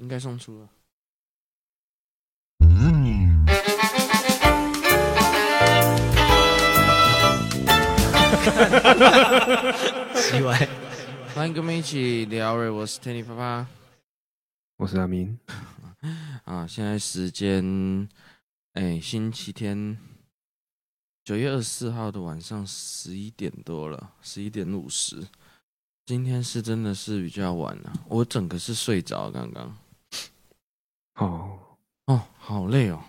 应该送出了。奇怪，欢迎跟我们一起聊。我是 Tanny 啪啪，我是阿明。啊，现在时间，哎，星期天，九月二十四号的晚上十一点多了，十一点五十。今天是真的是比较晚了，我整个是睡着刚刚。哦哦，好累哦，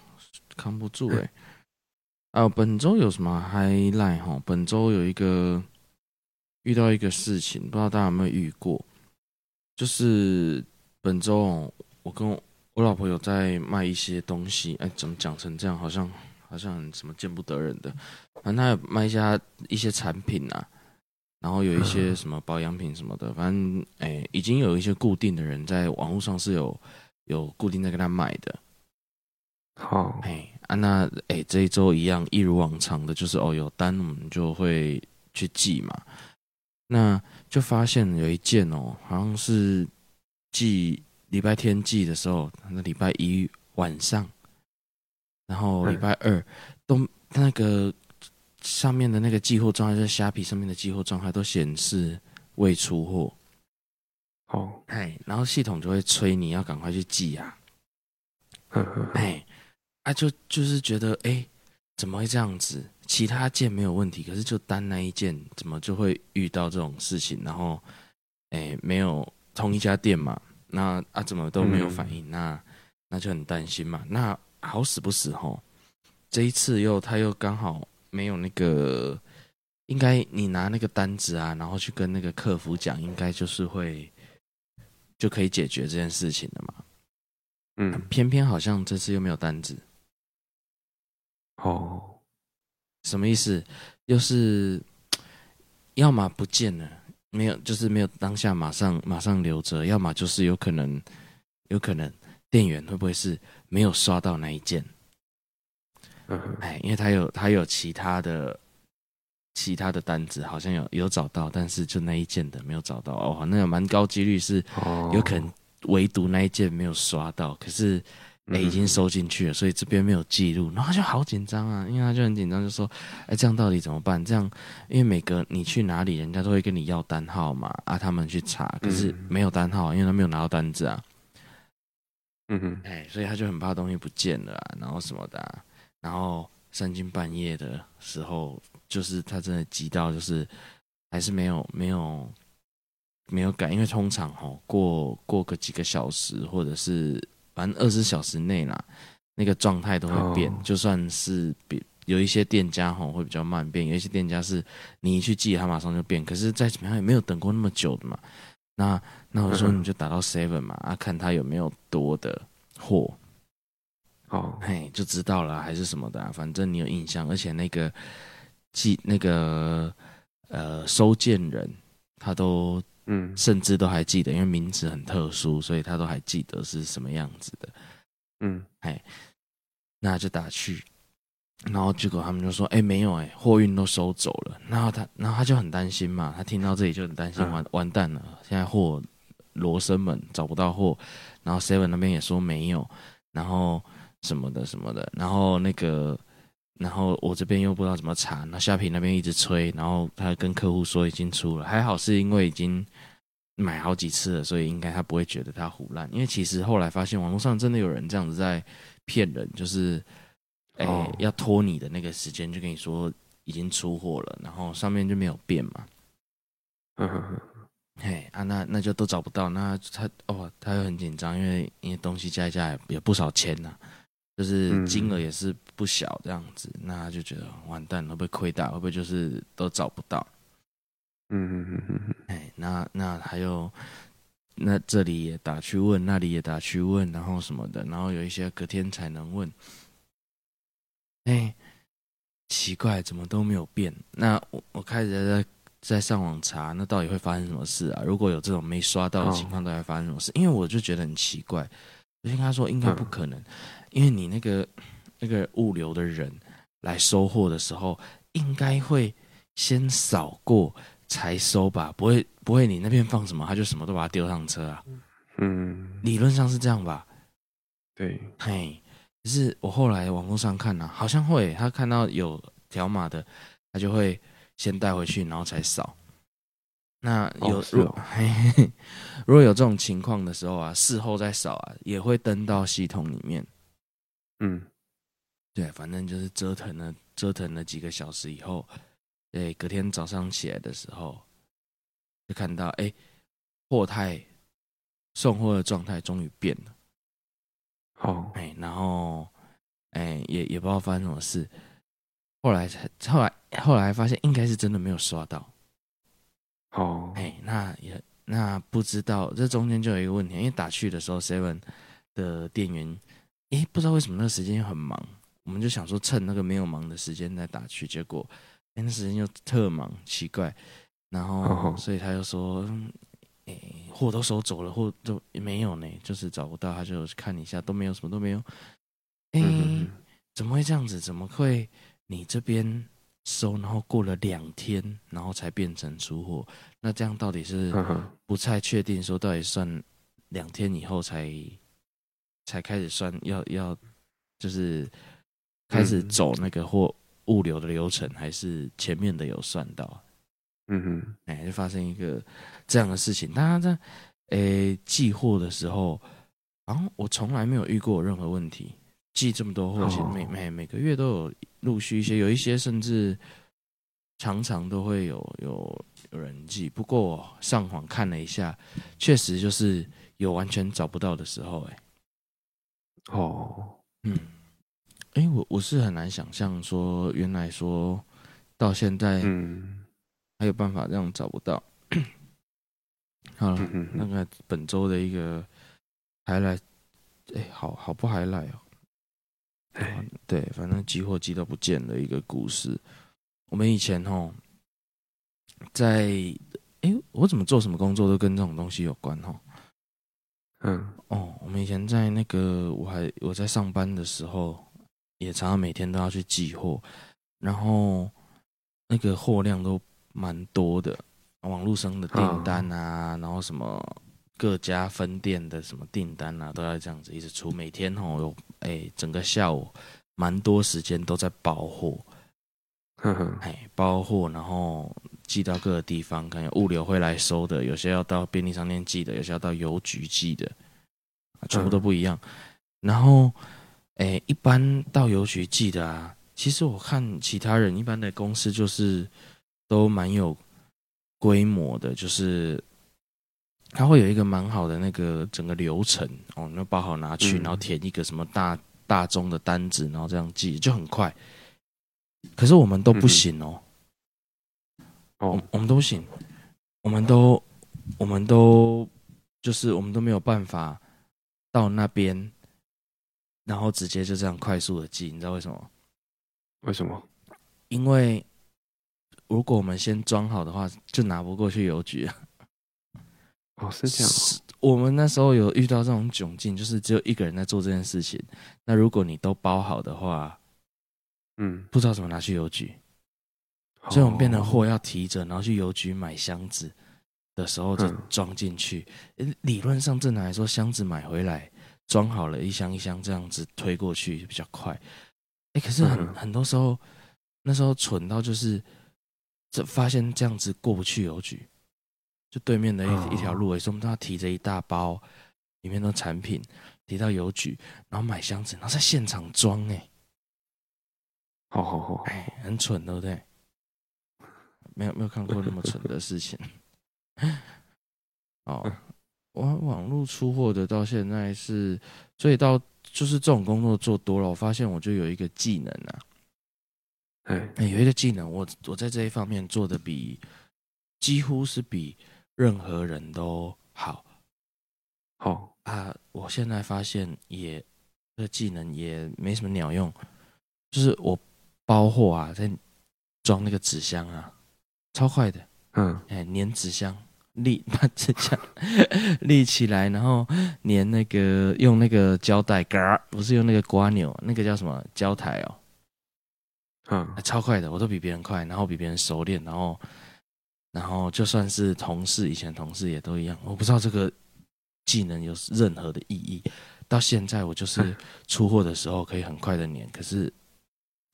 扛不住哎。啊，本周有什么 highlight 哈？本周有一个遇到一个事情，不知道大家有没有遇过？就是本周我跟我，我老婆有在卖一些东西，哎，怎么讲成这样？好像好像很什么见不得人的。反正他有卖一下一些产品啊，然后有一些什么保养品什么的。反正哎，已经有一些固定的人在网络上是有有固定在跟他买的。好，哎。啊，那哎、欸，这一周一样，一如往常的，就是哦，有单我们就会去寄嘛。那就发现有一件哦，好像是寄礼拜天寄的时候，那礼拜一晚上，然后礼拜二都那个上面的那个寄货状态，在虾皮上面的寄货状态都显示未出货。哦，哎，然后系统就会催你要赶快去寄啊。哎。啊，就就是觉得，哎，怎么会这样子？其他件没有问题，可是就单那一件，怎么就会遇到这种事情？然后，哎，没有同一家店嘛？那啊，怎么都没有反应？嗯、那那就很担心嘛。那好死不死吼，这一次又他又刚好没有那个，应该你拿那个单子啊，然后去跟那个客服讲，应该就是会就可以解决这件事情了嘛。嗯，偏偏好像这次又没有单子。哦，什么意思？又是要么不见了，没有，就是没有当下马上马上留着；要么就是有可能，有可能店员会不会是没有刷到那一件？哎，因为他有他有其他的其他的单子，好像有有找到，但是就那一件的没有找到哦，那有蛮高几率是有可能唯独那一件没有刷到，可是。哎，已经收进去了，所以这边没有记录，然后他就好紧张啊，因为他就很紧张，就说：“哎，这样到底怎么办？这样，因为每个你去哪里，人家都会跟你要单号嘛，啊，他们去查，可是没有单号，因为他没有拿到单子啊。”嗯哼，哎，所以他就很怕东西不见了啊，然后什么的啊，然后三更半夜的时候，就是他真的急到，就是还是没有没有没有改，因为通常哈过过个几个小时或者是。反正二十小时内啦，那个状态都会变。Oh. 就算是比有一些店家吼会比较慢变，有一些店家是你一去寄，他马上就变。可是再怎么样也没有等过那么久的嘛。那那我说你就打到 Seven 嘛，啊，看他有没有多的货。哦，嘿，就知道了还是什么的啊。反正你有印象，而且那个寄那个呃收件人他都。嗯，甚至都还记得，因为名字很特殊，所以他都还记得是什么样子的。嗯，哎，那就打去，然后结果他们就说：“哎，没有，哎，货运都收走了。”然后他，然后他就很担心嘛，他听到这里就很担心，完完蛋了，现在货罗生门找不到货，然后 Seven 那边也说没有，然后什么的什么的，然后那个。然后我这边又不知道怎么查，那虾皮那边一直催，然后他跟客户说已经出了，还好是因为已经买好几次了，所以应该他不会觉得他胡乱。因为其实后来发现网络上真的有人这样子在骗人，就是哎、欸、要拖你的那个时间，就跟你说已经出货了，然后上面就没有变嘛。嗯哼哼，嘿啊，那那就都找不到，那他哦他又很紧张，因为因为东西加一加也也不少钱呐、啊。就是金额也是不小，这样子，嗯、那他就觉得完蛋，会不会亏大？会不会就是都找不到？嗯嗯嗯嗯嗯。哎，那那还有，那这里也打去问，那里也打去问，然后什么的，然后有一些隔天才能问。哎，奇怪，怎么都没有变？那我我开始在在上网查，那到底会发生什么事啊？如果有这种没刷到的情况，到底会发生什么事？哦、因为我就觉得很奇怪，我就跟他说应该不可能。嗯因为你那个那个物流的人来收货的时候，应该会先扫过才收吧？不会不会，你那边放什么，他就什么都把它丢上车啊？嗯，理论上是这样吧？对，嘿，可是我后来网络上看呢、啊，好像会，他看到有条码的，他就会先带回去，然后才扫。那有、哦哦、嘿嘿如果有这种情况的时候啊，事后再扫啊，也会登到系统里面。嗯，对，反正就是折腾了折腾了几个小时以后，对，隔天早上起来的时候，就看到哎，货态送货的状态终于变了。好，哎，然后哎，也也不知道发生什么事，后来才后来后来发现应该是真的没有刷到。好，哎，那也那不知道这中间就有一个问题，因为打去的时候，seven 的店员，哎，不知道为什么那个时间很忙，我们就想说趁那个没有忙的时间再打去，结果哎那时间又特忙，奇怪，然后所以他就说，哎，货都收走了，货都没有呢，就是找不到，他就看一下都没有，什么都没有，哎，怎么会这样子？怎么会你这边？收，然后过了两天，然后才变成出货。那这样到底是不太确定，说到底算两天以后才才开始算，要要就是开始走那个货物流的流程，还是前面的有算到？嗯哼，哎，就发生一个这样的事情。大家在诶寄货的时候，然后我从来没有遇过任何问题。寄这么多货，其实每每每个月都有陆续一些，有一些甚至常常都会有有有人寄。不过我上网看了一下，确实就是有完全找不到的时候。哎，哦，嗯，哎，我我是很难想象说，原来说到现在，嗯，还有办法这样找不到。好了，那个本周的一个还来，哎，好好不还来哦。对，反正寄货机都不见的一个故事。我们以前哦，在哎，我怎么做什么工作都跟这种东西有关吼。嗯，哦，我们以前在那个我还我在上班的时候，也常常每天都要去寄货，然后那个货量都蛮多的，网络上的订单啊，然后什么。各家分店的什么订单啊，都要这样子一直出。每天吼有哎，整个下午蛮多时间都在包货，哎，包货，然后寄到各个地方，看有物流会来收的，有些要到便利商店寄的，有些要到邮局寄的，全部都不一样。然后哎，一般到邮局寄的啊，其实我看其他人一般的公司就是都蛮有规模的，就是。他会有一个蛮好的那个整个流程哦，那包好拿去，然后填一个什么大大宗的单子，然后这样寄就很快。可是我们都不行哦，哦，我们都不行，我们都我们都就是我们都没有办法到那边，然后直接就这样快速的寄，你知道为什么？为什么？因为如果我们先装好的话，就拿不过去邮局。哦，是这样。我们那时候有遇到这种窘境，就是只有一个人在做这件事情。那如果你都包好的话，嗯，不知道怎么拿去邮局，所以我们变成货要提着，然后去邮局买箱子的时候就装进去。理论上正常来说，箱子买回来装好了，一箱一箱这样子推过去比较快。哎，可是很很多时候，那时候蠢到就是这发现这样子过不去邮局。就对面的一一条路，所以我们都要提着一大包，里面的产品提到邮局，然后买箱子，然后在现场装。哎，好好好，哎，很蠢，对不对？没有没有看过那么蠢的事情。哦，网网络出货的到现在是，所以到就是这种工作做多了，我发现我就有一个技能啊，哎，有一个技能，我我在这一方面做的比几乎是比。任何人都好，好啊！我现在发现也这个技能也没什么鸟用，就是我包货啊，在装那个纸箱啊，超快的，嗯，哎，粘纸箱，立把纸箱立起来，然后粘那个用那个胶带，嘎，不是用那个刮钮，那个叫什么胶台哦，嗯，超快的，我都比别人快，然后比别人熟练，然后。然后就算是同事，以前同事也都一样。我不知道这个技能有任何的意义。到现在我就是出货的时候可以很快的粘，可是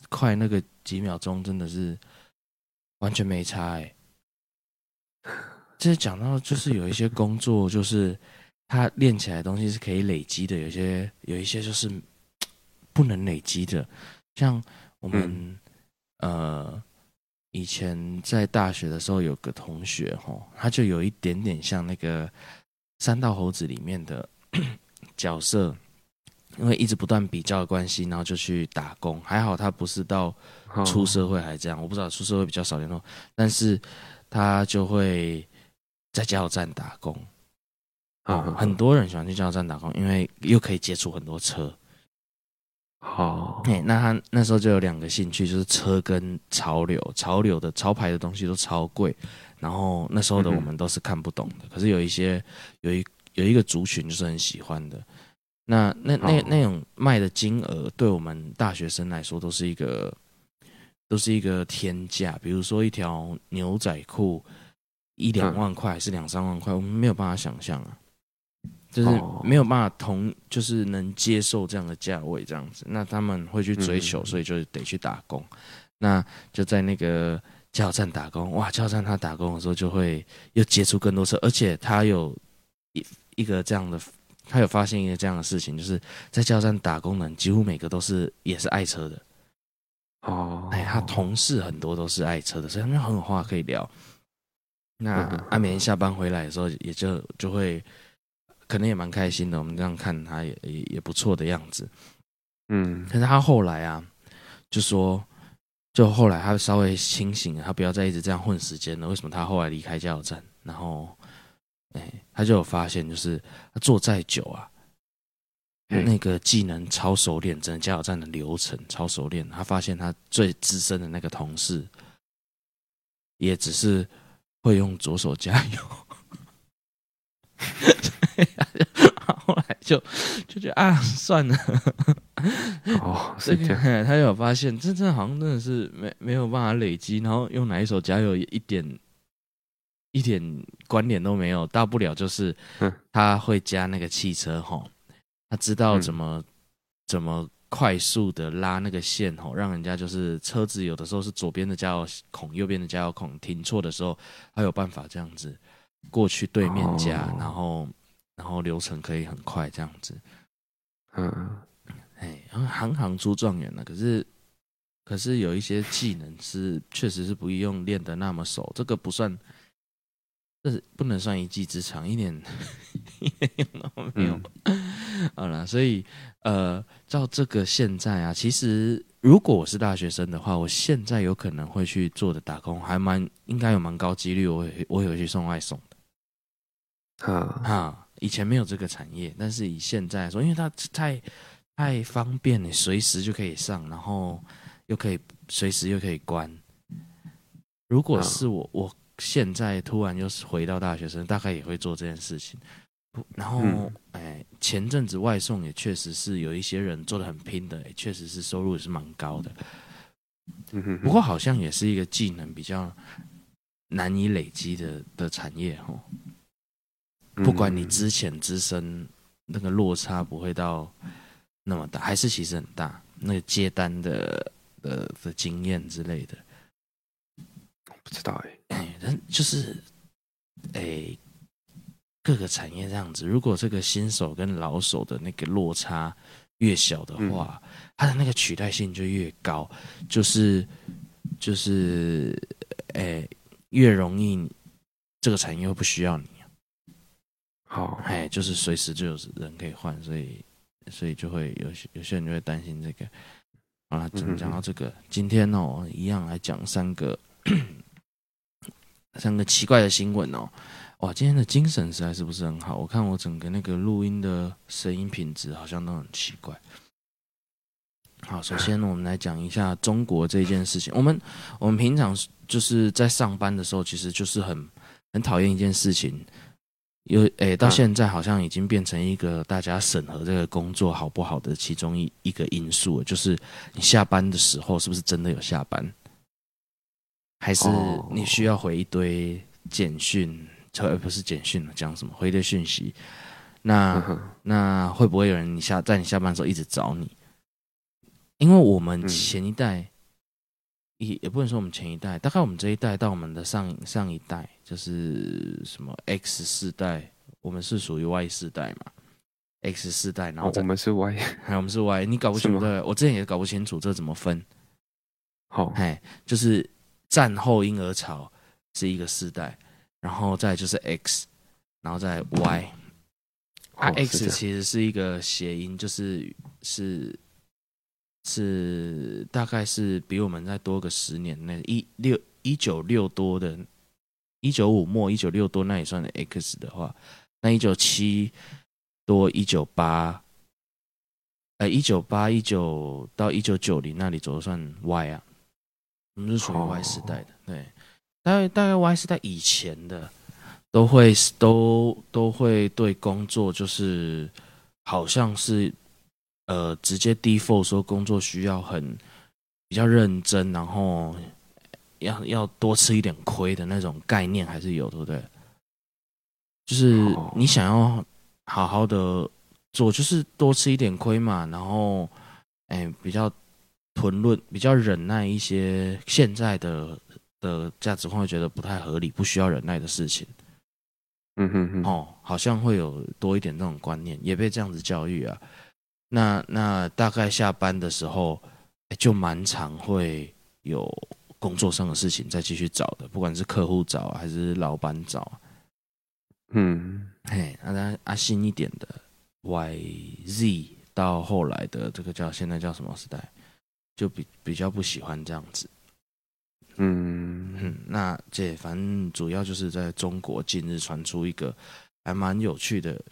快那个几秒钟真的是完全没差哎。这讲到就是有一些工作，就是他练起来的东西是可以累积的，有些有一些就是不能累积的，像我们、嗯、呃以前在大学的时候有个同学吼，他就有一点点像那个三道猴子里面的 角色，因为一直不断比较的关系，然后就去打工，还好他不是到出社会还这样，我不知道出社会比较少联络，但是他就会。在加油站打工，啊、哦，很多人喜欢去加油站打工，因为又可以接触很多车。好，哎，那他那时候就有两个兴趣，就是车跟潮流，潮流的潮牌的东西都超贵，然后那时候的我们都是看不懂的。嗯、可是有一些有一有一个族群就是很喜欢的，那那那那种卖的金额，对我们大学生来说都是一个都是一个天价。比如说一条牛仔裤。一两万块还是两三万块，我们没有办法想象啊，就是没有办法同，就是能接受这样的价位这样子。那他们会去追求，所以就得去打工。那就在那个加油站打工，哇！加油站他打工的时候就会又接触更多车，而且他有一一个这样的，他有发现一个这样的事情，就是在加油站打工的人几乎每个都是也是爱车的哦。哎，他同事很多都是爱车的，所以他们很有话可以聊。那阿绵下班回来的时候，也就就会，可能也蛮开心的。我们这样看他也也也不错的样子，嗯。可是他后来啊，就说，就后来他稍微清醒了，他不要再一直这样混时间了。为什么他后来离开加油站？然后，哎，他就有发现，就是他做再久啊，那个技能超熟练，整个加油站的流程超熟练。他发现他最资深的那个同事，也只是。会用左手加油，后来就就觉得啊，算了。哦，是这样。他有发现，真正好像真的是没没有办法累积，然后用哪一手加油，一点一点关联都没有。大不了就是他会加那个汽车齁，他知道怎么怎么。快速的拉那个线吼，让人家就是车子有的时候是左边的加油孔，右边的加油孔停错的时候，还有办法这样子过去对面加，哦、然后然后流程可以很快这样子。嗯，哎，行行出状元了。可是可是有一些技能是确实是不用练得那么熟，这个不算，这是不能算一技之长，一点 一点用都没有。嗯好了，所以呃，照这个现在啊，其实如果我是大学生的话，我现在有可能会去做的打工，还蛮应该有蛮高几率，我会我有去送外送的。啊啊，以前没有这个产业，但是以现在来说，因为它太太方便你，随时就可以上，然后又可以随时又可以关。如果是我，我现在突然又是回到大学生，大概也会做这件事情。然后，嗯、哎，前阵子外送也确实是有一些人做的很拼的，也确实是收入也是蛮高的。不过好像也是一个技能比较难以累积的的产业哦。不管你之前资深，那个落差不会到那么大，还是其实很大。那个接单的的的经验之类的，不知道哎，哎，但就是哎。各个产业这样子，如果这个新手跟老手的那个落差越小的话，嗯、它的那个取代性就越高，就是就是，哎、欸，越容易这个产业会不需要你。好，哎，就是随时就有人可以换，所以所以就会有些有些人就会担心这个。好了，讲讲到这个，今天哦，一样来讲三个 三个奇怪的新闻哦。哇，今天的精神实在是不是很好？我看我整个那个录音的声音品质好像都很奇怪。好，首先呢，我们来讲一下中国这件事情。我们我们平常就是在上班的时候，其实就是很很讨厌一件事情，有诶、欸，到现在好像已经变成一个大家审核这个工作好不好的其中一一个因素了，就是你下班的时候是不是真的有下班，还是你需要回一堆简讯？而不是简讯了，讲什么回一堆讯息？那、嗯那会不会有人你下在你下班的时候一直找你？因为我们前一代，也、嗯、也不能说我们前一代，大概我们这一代到我们的上上一代，就是什么 X 世代，我们是属于 Y 世代嘛？X 世代，然后、哦、我们是 Y，我们是 Y，你搞不清楚对？我之前也搞不清楚这怎么分。好，哎，就是战后婴儿潮是一个世代，然后再就是 X，然后再 Y。啊，X 其实是一个谐音，就是是是大概是比我们再多个十年内，一六一九六多的，一九五末一九六多那也算 X 的话，那一九七多一九八，呃一九八一九到一九九零那里左右算 Y 啊，我们是属于 Y 时代的，对，大概大概 Y 时代以前的。都会都都会对工作就是好像是呃直接 default 说工作需要很比较认真，然后要要多吃一点亏的那种概念还是有，对不对？就是你想要好好的做，就是多吃一点亏嘛，然后哎比较吞论比较忍耐一些现在的的价值观会觉得不太合理，不需要忍耐的事情。嗯哼哼，哦，好像会有多一点这种观念，也被这样子教育啊。那那大概下班的时候，就蛮常会有工作上的事情再继续找的，不管是客户找还是老板找。嗯，嘿，那阿新一点的 YZ 到后来的这个叫现在叫什么时代，就比比较不喜欢这样子。嗯嗯，那这反正主要就是在中国近日传出一个还蛮有趣的，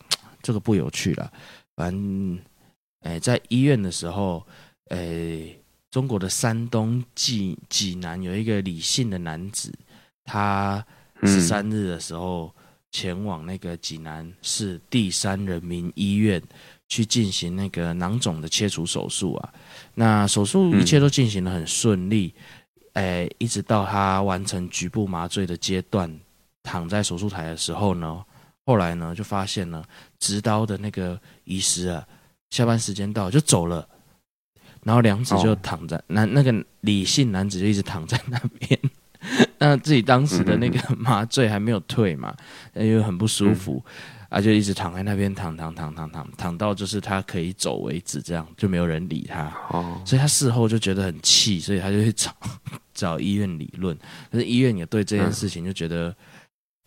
这个不有趣了。反正，哎，在医院的时候，哎，中国的山东济济南有一个李姓的男子，他十三日的时候前往那个济南市第三人民医院去进行那个囊肿的切除手术啊。那手术一切都进行的很顺利。哎，一直到他完成局部麻醉的阶段，躺在手术台的时候呢，后来呢就发现了执刀的那个医师啊，下班时间到就走了，然后梁子就躺在男、哦、那个李姓男子就一直躺在那边，那自己当时的那个麻醉还没有退嘛，因为很不舒服。嗯他就一直躺在那边躺躺躺躺躺躺到就是他可以走为止，这样就没有人理他。哦，所以他事后就觉得很气，所以他就去找 找医院理论。可是医院也对这件事情就觉得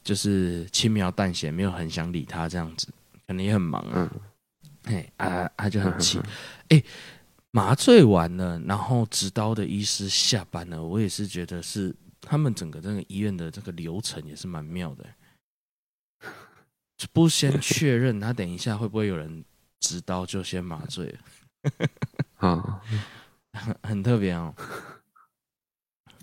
就是轻描淡写，没有很想理他这样子，可能也很忙啊。哎啊，他就很气。哎，麻醉完了，然后执刀的医师下班了，我也是觉得是他们整个这个医院的这个流程也是蛮妙的。不先确认，他等一下会不会有人执刀就先麻醉？啊，很很特别哦，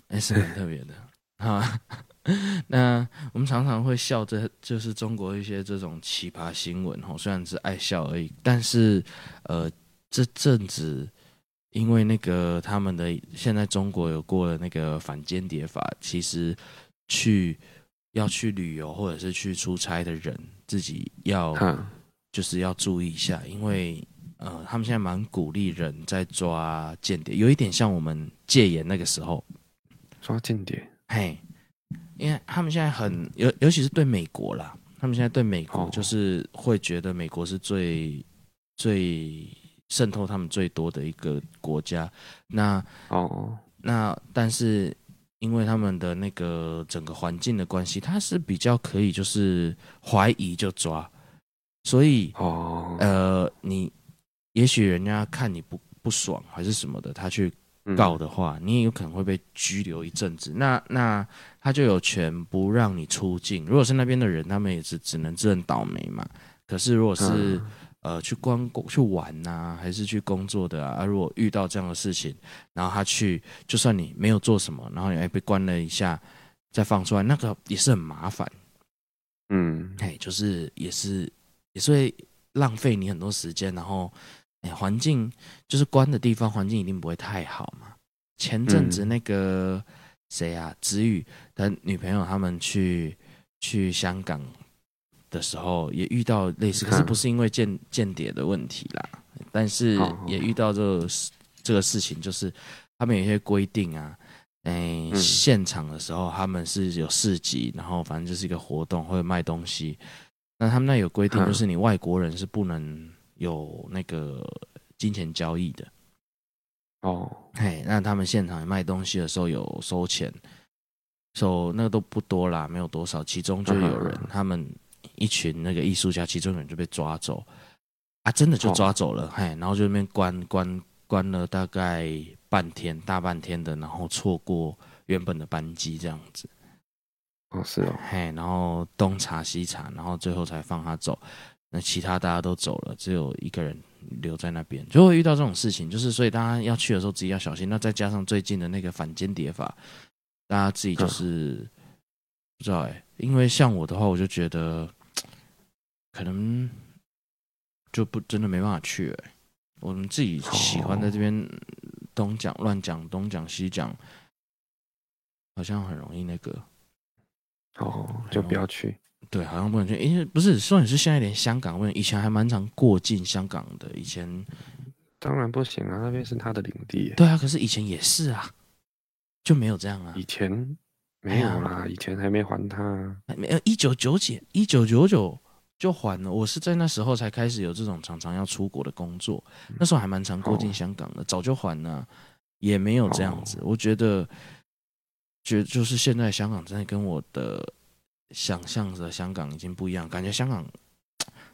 还是很特别的啊。那我们常常会笑，这就是中国一些这种奇葩新闻哦，虽然是爱笑而已，但是呃，这阵子因为那个他们的现在中国有过了那个反间谍法，其实去。要去旅游或者是去出差的人，自己要就是要注意一下，因为呃，他们现在蛮鼓励人在抓间谍，有一点像我们戒严那个时候抓间谍。嘿，因为他们现在很尤尤其是对美国啦，他们现在对美国就是会觉得美国是最最渗透他们最多的一个国家。那哦，那但是。因为他们的那个整个环境的关系，他是比较可以就是怀疑就抓，所以哦呃，你也许人家看你不不爽还是什么的，他去告的话，你也有可能会被拘留一阵子。那那他就有权不让你出境。如果是那边的人，他们也是只能自认倒霉嘛。可是如果是呃，去观光去玩呐、啊，还是去工作的啊，啊？如果遇到这样的事情，然后他去，就算你没有做什么，然后你还被关了一下，再放出来，那个也是很麻烦。嗯，哎，就是也是也是会浪费你很多时间，然后哎，环境就是关的地方，环境一定不会太好嘛。前阵子那个谁啊，子宇的女朋友他们去去香港。的时候也遇到类似，可是不是因为间间谍的问题啦，但是也遇到这个这个事情，就是他们有一些规定啊，哎，现场的时候他们是有市集，然后反正就是一个活动会卖东西，那他们那有规定，就是你外国人是不能有那个金钱交易的。哦，嘿，那他们现场卖东西的时候有收钱。收、so, 那个都不多啦，没有多少。其中就有人，他们一群那个艺术家，其中有人就被抓走啊，真的就抓走了，嘿，然后就那边关关关了大概半天，大半天的，然后错过原本的班机这样子。哦，是哦，嘿，然后东查西查，然后最后才放他走。那其他大家都走了，只有一个人留在那边，就会遇到这种事情。就是所以大家要去的时候自己要小心。那再加上最近的那个反间谍法。大家自己就是、嗯、不知道哎、欸，因为像我的话，我就觉得可能就不真的没办法去。我们自己喜欢在这边东讲乱讲，东讲西讲，好像很容易那个哦，就不要去。对，好像不能去，因为不是说你是现在连香港问，以前还蛮常过境香港的。以前当然不行啊，那边是他的领地。对啊，可是以前也是啊。就没有这样啊？以前没有啦，哎、以前还没还他、啊，没有一九九几一九九九就还了。我是在那时候才开始有这种常常要出国的工作，那时候还蛮常过境香港的，哦、早就还了，也没有这样子。哦、我觉得，觉就是现在香港真的跟我的想象的香港已经不一样，感觉香港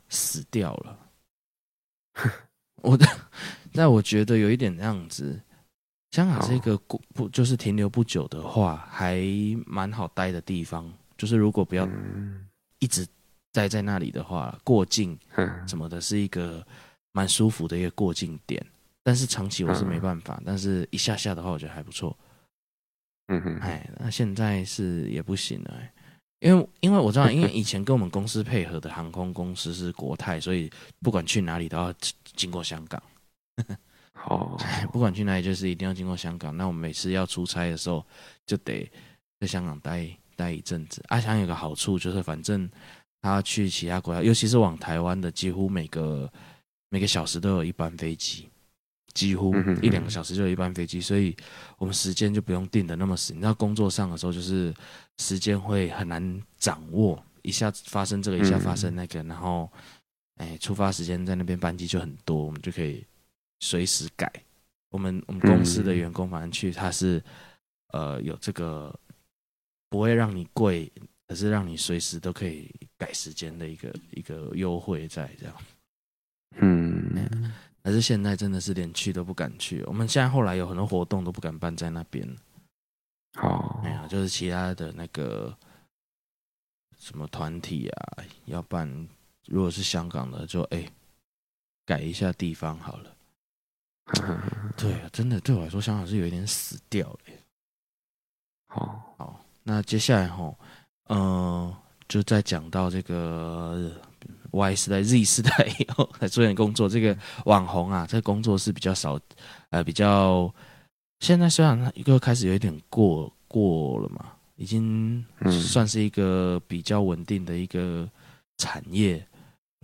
死掉了。我的，但我觉得有一点这样子。香港是一个不不就是停留不久的话，还蛮好待的地方。就是如果不要一直待在那里的话，过境 什么的，是一个蛮舒服的一个过境点。但是长期我是没办法，但是一下下的话，我觉得还不错。嗯哼，哎，那现在是也不行了，因为因为我知道，因为以前跟我们公司配合的航空公司是国泰，所以不管去哪里都要经过香港。哦，不管去哪里，就是一定要经过香港。那我们每次要出差的时候，就得在香港待待一阵子。阿翔有个好处，就是反正他去其他国家，尤其是往台湾的，几乎每个每个小时都有一班飞机，几乎一两个小时就有一班飞机，所以我们时间就不用定的那么死。你知道工作上的时候，就是时间会很难掌握，一下子发生这个，一下发生那个，然后哎，出发时间在那边班机就很多，我们就可以。随时改，我们我们公司的员工反正去，他是呃有这个不会让你贵，可是让你随时都可以改时间的一个一个优惠在这样。嗯，但是现在真的是连去都不敢去。我们现在后来有很多活动都不敢办在那边。好，没有，就是其他的那个什么团体啊，要办，如果是香港的就，哎改一下地方好了。对啊，真的对我来说，香港是有一点死掉了。好，好，那接下来哈，嗯、就再讲到这个 Y 时代、Z 时代以后来做点工作。这个网红啊，这工作是比较少，呃，比较现在虽然一个开始有一点过过了嘛，已经算是一个比较稳定的一个产业。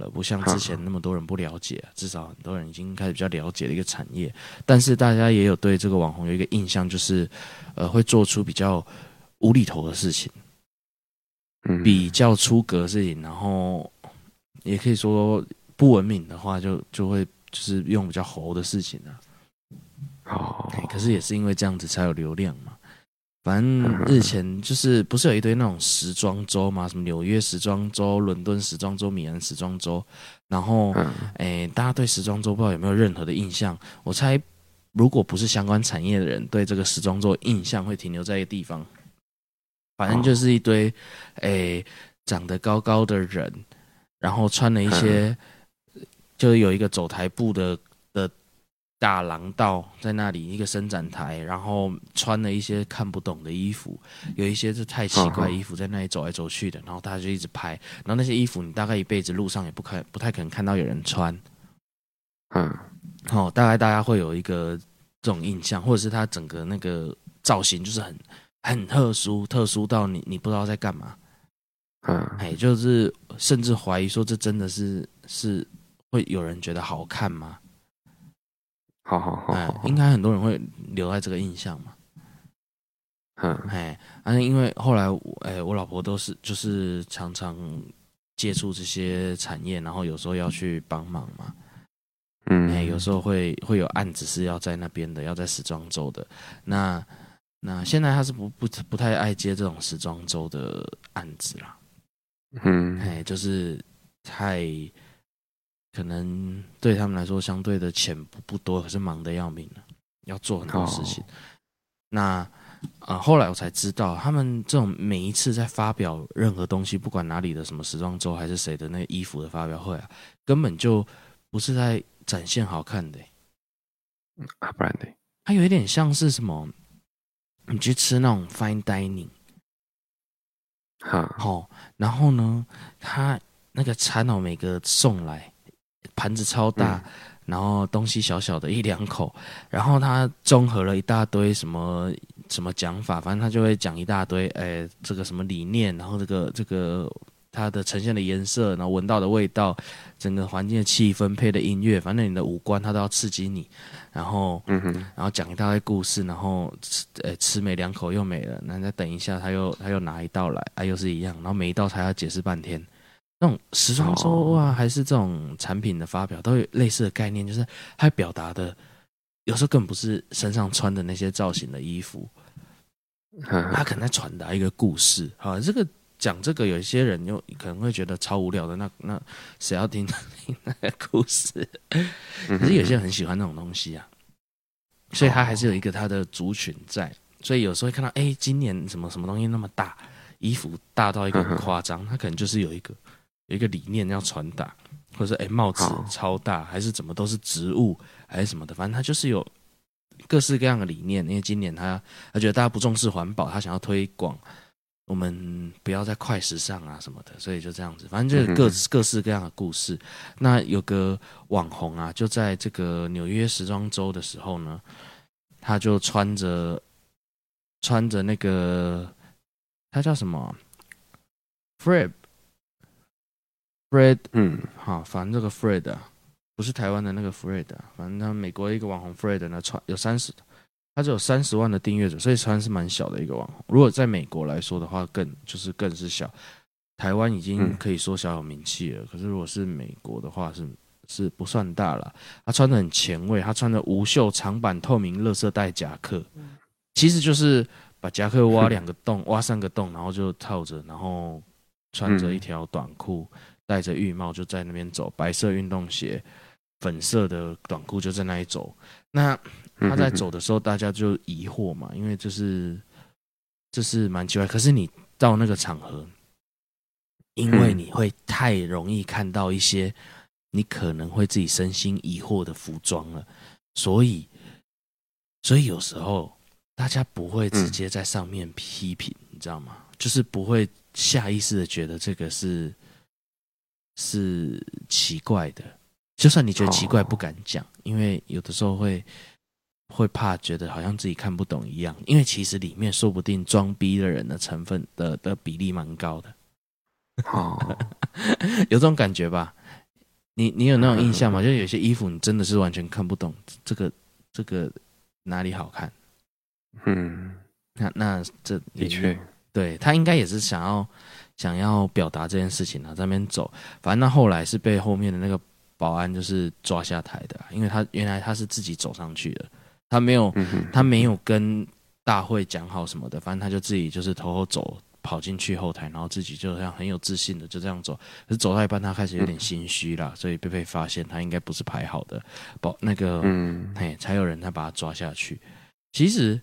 呃，不像之前那么多人不了解，至少很多人已经开始比较了解的一个产业。但是大家也有对这个网红有一个印象，就是呃，会做出比较无厘头的事情，比较出格的事情，然后也可以说不文明的话，就就会就是用比较猴的事情啊。哦，可是也是因为这样子才有流量嘛。反正日前就是不是有一堆那种时装周嘛？什么纽约时装周、伦敦时装周、米兰时装周，然后，诶，大家对时装周不知道有没有任何的印象？我猜，如果不是相关产业的人，对这个时装周印象会停留在一个地方，反正就是一堆，诶，长得高高的人，然后穿了一些，就有一个走台步的的。大廊道在那里，一个伸展台，然后穿了一些看不懂的衣服，有一些是太奇怪衣服在那里走来走去的，然后大家就一直拍，然后那些衣服你大概一辈子路上也不可不太可能看到有人穿，嗯，好，大概大家会有一个这种印象，或者是他整个那个造型就是很很特殊，特殊到你你不知道在干嘛，嗯，哎，就是甚至怀疑说，这真的是是会有人觉得好看吗？好好好，好，应该很多人会留在这个印象嘛。嗯，哎，啊，因为后来，哎，我老婆都是就是常常接触这些产业，然后有时候要去帮忙嘛。嗯，哎，有时候会会有案子是要在那边的，要在时装周的。那那现在他是不不不太爱接这种时装周的案子啦。嗯，哎，就是太可能对他们来说相对的钱不不多，可是忙得要命了，要做很多事情。哦、那。啊、呃，后来我才知道，他们这种每一次在发表任何东西，不管哪里的什么时装周还是谁的那个衣服的发表会啊，根本就不是在展现好看的、欸，啊，不然呢？它有一点像是什么？你去吃那种 fine dining，哈，好，然后呢，他那个餐哦，每个送来盘子超大。嗯然后东西小小的一两口，然后他综合了一大堆什么什么讲法，反正他就会讲一大堆，哎，这个什么理念，然后这个这个它的呈现的颜色，然后闻到的味道，整个环境的气氛配的音乐，反正你的五官它都要刺激你，然后嗯哼，然后讲一大堆故事，然后吃，呃，吃没两口又没了，那再等一下他又他又拿一道来，啊，又是一样，然后每一道他要解释半天。那种时装周啊，还是这种产品的发表，都有类似的概念，就是它表达的有时候根本不是身上穿的那些造型的衣服，它可能在传达一个故事。好，这个讲这个，有一些人又可能会觉得超无聊的，那那谁要听 听那个故事？可是有些人很喜欢那种东西啊，所以他还是有一个他的族群在。所以有时候会看到，哎，今年什么什么东西那么大，衣服大到一个很夸张，他可能就是有一个。有一个理念要传达，或者是，哎，帽子超大，还是怎么都是植物，还是什么的，反正他就是有各式各样的理念。因为今年他他觉得大家不重视环保，他想要推广我们不要在快时尚啊什么的，所以就这样子，反正就是各各式各样的故事。那有个网红啊，就在这个纽约时装周的时候呢，他就穿着穿着那个他叫什么 Fred。Fred，嗯，好，反正这个 Fred 啊，不是台湾的那个 Fred 啊，反正他美国一个网红 Fred 呢，穿有三十，他只有三十万的订阅者，所以穿是蛮小的一个网红。如果在美国来说的话，更就是更是小。台湾已经可以说小有名气了，嗯、可是如果是美国的话是，是是不算大了。他穿的很前卫，他穿的无袖长版透明乐色带夹克，其实就是把夹克挖 两个洞，挖三个洞，然后就套着，然后穿着一条短裤。戴着浴帽就在那边走，白色运动鞋，粉色的短裤就在那里走。那他在走的时候，大家就疑惑嘛，因为这是这是蛮奇怪。可是你到那个场合，因为你会太容易看到一些你可能会自己身心疑惑的服装了，所以所以有时候大家不会直接在上面批评，你知道吗？就是不会下意识的觉得这个是。是奇怪的，就算你觉得奇怪，不敢讲，因为有的时候会会怕觉得好像自己看不懂一样，因为其实里面说不定装逼的人的成分的的比例蛮高的。哦，有这种感觉吧？你你有那种印象吗？就有些衣服你真的是完全看不懂，这个这个哪里好看？嗯，那那这的确，对，他应该也是想要。想要表达这件事情啊，在那边走，反正那后来是被后面的那个保安就是抓下台的，因为他原来他是自己走上去的，他没有他没有跟大会讲好什么的，反正他就自己就是偷偷走跑进去后台，然后自己就这样很有自信的就这样走，可是走到一半他开始有点心虚了，所以被被发现他应该不是排好的，保那个嗯，嘿，才有人他把他抓下去，其实。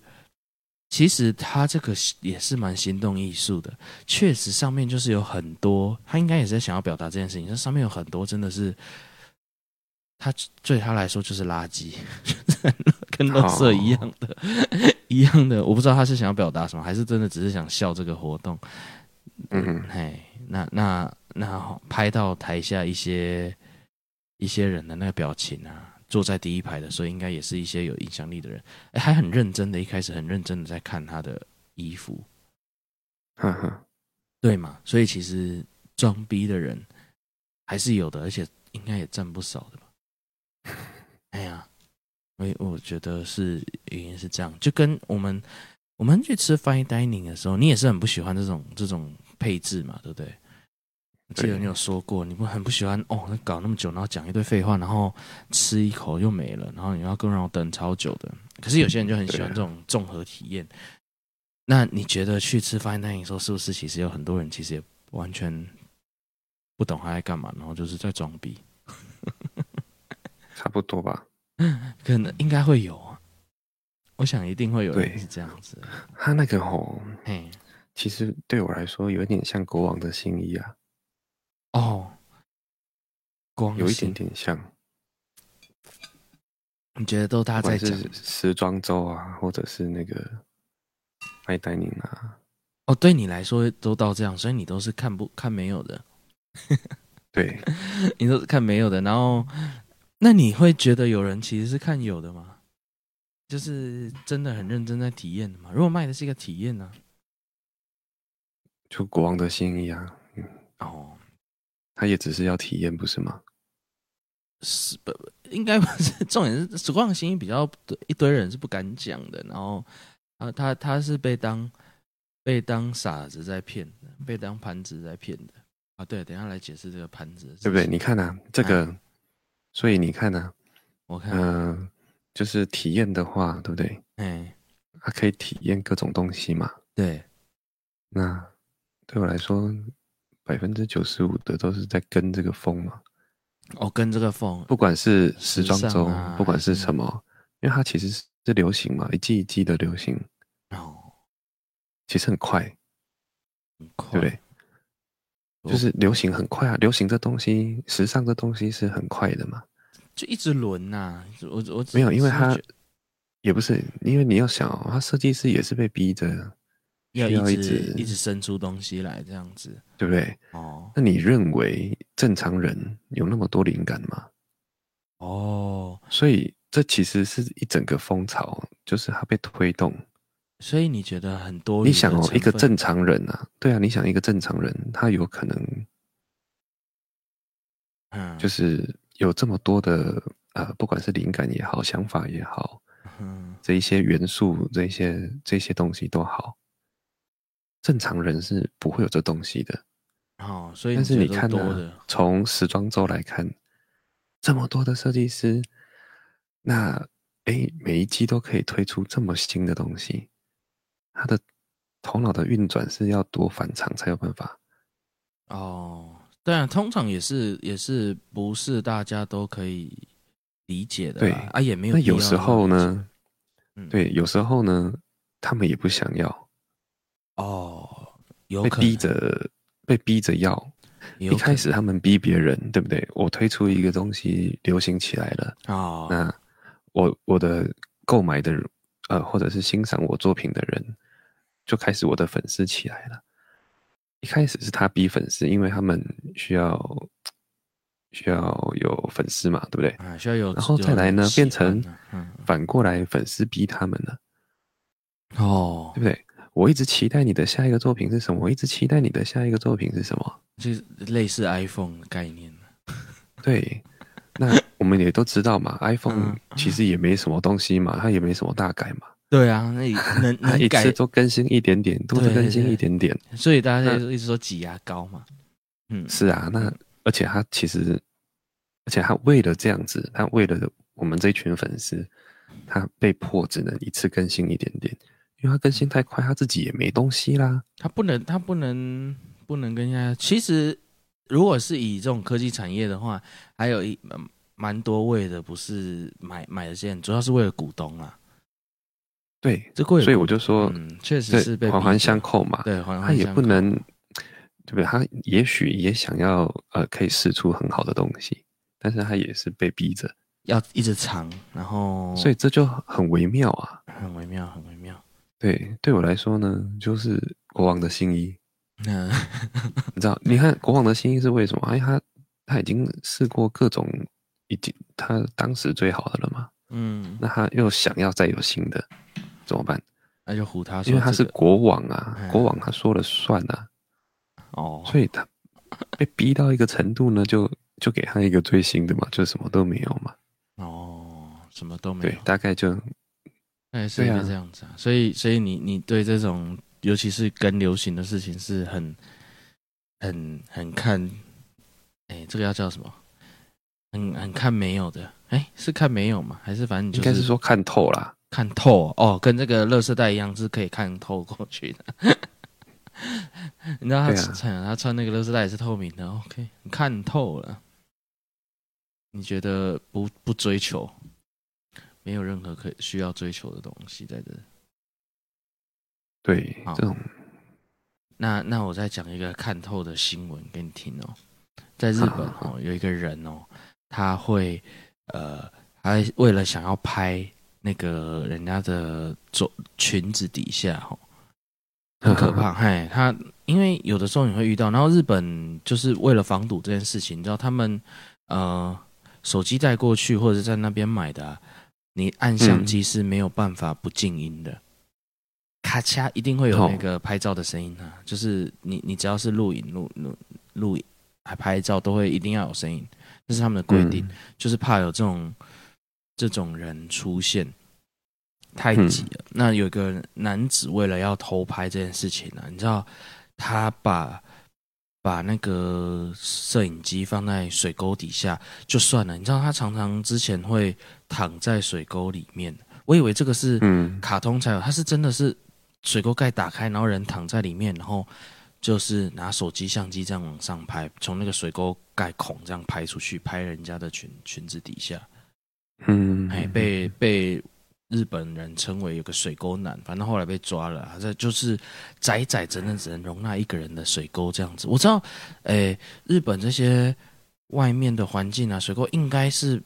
其实他这个也是蛮行动艺术的，确实上面就是有很多，他应该也是在想要表达这件事情。这上面有很多真的是，他对他来说就是垃圾，跟垃圾一样的，一样的。我不知道他是想要表达什么，还是真的只是想笑这个活动。嗯，嘿，那那那拍到台下一些一些人的那个表情啊。坐在第一排的，所以应该也是一些有影响力的人，哎，还很认真的，一开始很认真的在看他的衣服，哈哈，对嘛？所以其实装逼的人还是有的，而且应该也占不少的吧？哎呀，我我觉得是原因是这样，就跟我们我们去吃 fine dining 的时候，你也是很不喜欢这种这种配置嘛，对不对？我记得你有说过，你不很不喜欢哦，那搞那么久，然后讲一堆废话，然后吃一口又没了，然后你要更让我等超久的。可是有些人就很喜欢这种综合体验。那你觉得去吃 fine dining 的时候，是不是其实有很多人其实也完全不懂他在干嘛，然后就是在装逼？差不多吧，可能应该会有啊。我想一定会有人是这样子。他那个吼，嘿，其实对我来说有一点像国王的新衣啊。哦，光有一点点像。你觉得都他在讲时装周啊，或者是那个爱戴宁啊？哦，对你来说都到这样，所以你都是看不看没有的？对，你都是看没有的。然后，那你会觉得有人其实是看有的吗？就是真的很认真在体验的吗？如果卖的是一个体验呢、啊？就国王的心意啊，嗯，哦。他也只是要体验，不是吗？是不应该不是重点是，时光的心比较一堆人是不敢讲的。然后啊，他他是被当被当傻子在骗的，被当盘子在骗的啊。对，等一下来解释这个盘子，对不对？你看啊，这个，啊、所以你看啊，我看，嗯、呃，就是体验的话，对不对？哎，他可以体验各种东西嘛。对，那对我来说。百分之九十五的都是在跟这个风嘛，哦，跟这个风，不管是时装周，啊、不管是什么，因为它其实是流行嘛，一季一季的流行，哦，其实很快，很快，对不对？就是流行很快啊，流行这东西，时尚这东西是很快的嘛，就一直轮呐、啊，我我没有，因为它也不是，因为你要想、哦，他设计师也是被逼着。要一直一直生出东西来，这样子，对不对？哦，那你认为正常人有那么多灵感吗？哦，所以这其实是一整个风潮，就是它被推动。所以你觉得很多？你想哦，一个正常人啊，对啊，你想一个正常人，他有可能，嗯，就是有这么多的呃，不管是灵感也好，想法也好，嗯，这一些元素，这些这些东西都好。正常人是不会有这东西的，哦，所以但是你看呢，从时装周来看，这么多的设计师，那哎，每一季都可以推出这么新的东西，他的头脑的运转是要多反常才有办法。哦，对啊，通常也是也是不是大家都可以理解的，对啊，也没有。那有时候呢，嗯，对，有时候呢，他们也不想要。哦，有被逼着被逼着要，一开始他们逼别人，对不对？我推出一个东西流行起来了啊，哦，那我我的购买的呃，或者是欣赏我作品的人，就开始我的粉丝起来了。一开始是他逼粉丝，因为他们需要需要有粉丝嘛，对不对？啊，需要有，然后再来呢，变成反过来粉丝逼他们了，哦，对不对？我一直期待你的下一个作品是什么？我一直期待你的下一个作品是什么？就是类似 iPhone 的概念。对，那我们也都知道嘛，iPhone 其实也没什么东西嘛，它也没什么大改嘛。对啊，那 能能一次都更新一点点，都是更新一点点。所以大家就一直说挤牙膏嘛。嗯，是啊，那而且他其实，而且他为了这样子，他为了我们这群粉丝，他被迫只能一次更新一点点。因为他更新太快，他自己也没东西啦。他不能，他不能，不能跟人家。其实，如果是以这种科技产业的话，还有一蛮多位的，不是买买的线，主要是为了股东啊。对，这所以我就说，嗯，确实是被环环相扣嘛。对，环环相扣。他也不能，对不对？他也许也想要，呃，可以试出很好的东西，但是他也是被逼着要一直藏，然后，所以这就很微妙啊，很微妙，很微妙。对，对我来说呢，就是国王的新衣。嗯，你知道，你看国王的新衣是为什么？因为他他已经试过各种，已经他当时最好的了嘛。嗯，那他又想要再有新的，怎么办？那就唬他说，因为他是国王啊，国王他说了算啊。哦，所以他被逼到一个程度呢，就就给他一个最新的嘛，就什么都没有嘛。哦，什么都没有，对，大概就，哎，是这样子啊。啊所以，所以你你对这种，尤其是跟流行的事情，是很很很看，哎，这个要叫什么？很很看没有的，哎，是看没有吗？还是反正你、就是、应该是说看透啦，看透哦，跟这个垃圾袋一样，是可以看透过去的。你知道他穿、啊、他穿那个乐色袋也是透明的，OK，你看透了。你觉得不不追求，没有任何可以需要追求的东西在这。对，好这种。那那我再讲一个看透的新闻给你听哦。在日本哦，有一个人哦，他会呃，他为了想要拍那个人家的左裙子底下哦。很可怕，嘿，他因为有的时候你会遇到，然后日本就是为了防堵这件事情，你知道他们呃手机带过去或者是在那边买的，啊，你按相机是没有办法不静音的，嗯、咔嚓一定会有那个拍照的声音啊，哦、就是你你只要是录影录录录影还拍照都会一定要有声音，这是他们的规定，嗯、就是怕有这种这种人出现。太急了。嗯、那有一个男子为了要偷拍这件事情呢、啊，你知道，他把把那个摄影机放在水沟底下就算了。你知道，他常常之前会躺在水沟里面。我以为这个是卡通才有，他是真的是水沟盖打开，然后人躺在里面，然后就是拿手机相机这样往上拍，从那个水沟盖孔这样拍出去，拍人家的裙裙子底下。嗯，哎，被被。日本人称为有个水沟男，反正后来被抓了。这就是窄窄整整只能容纳一个人的水沟这样子。我知道，哎、欸，日本这些外面的环境啊，水沟应该是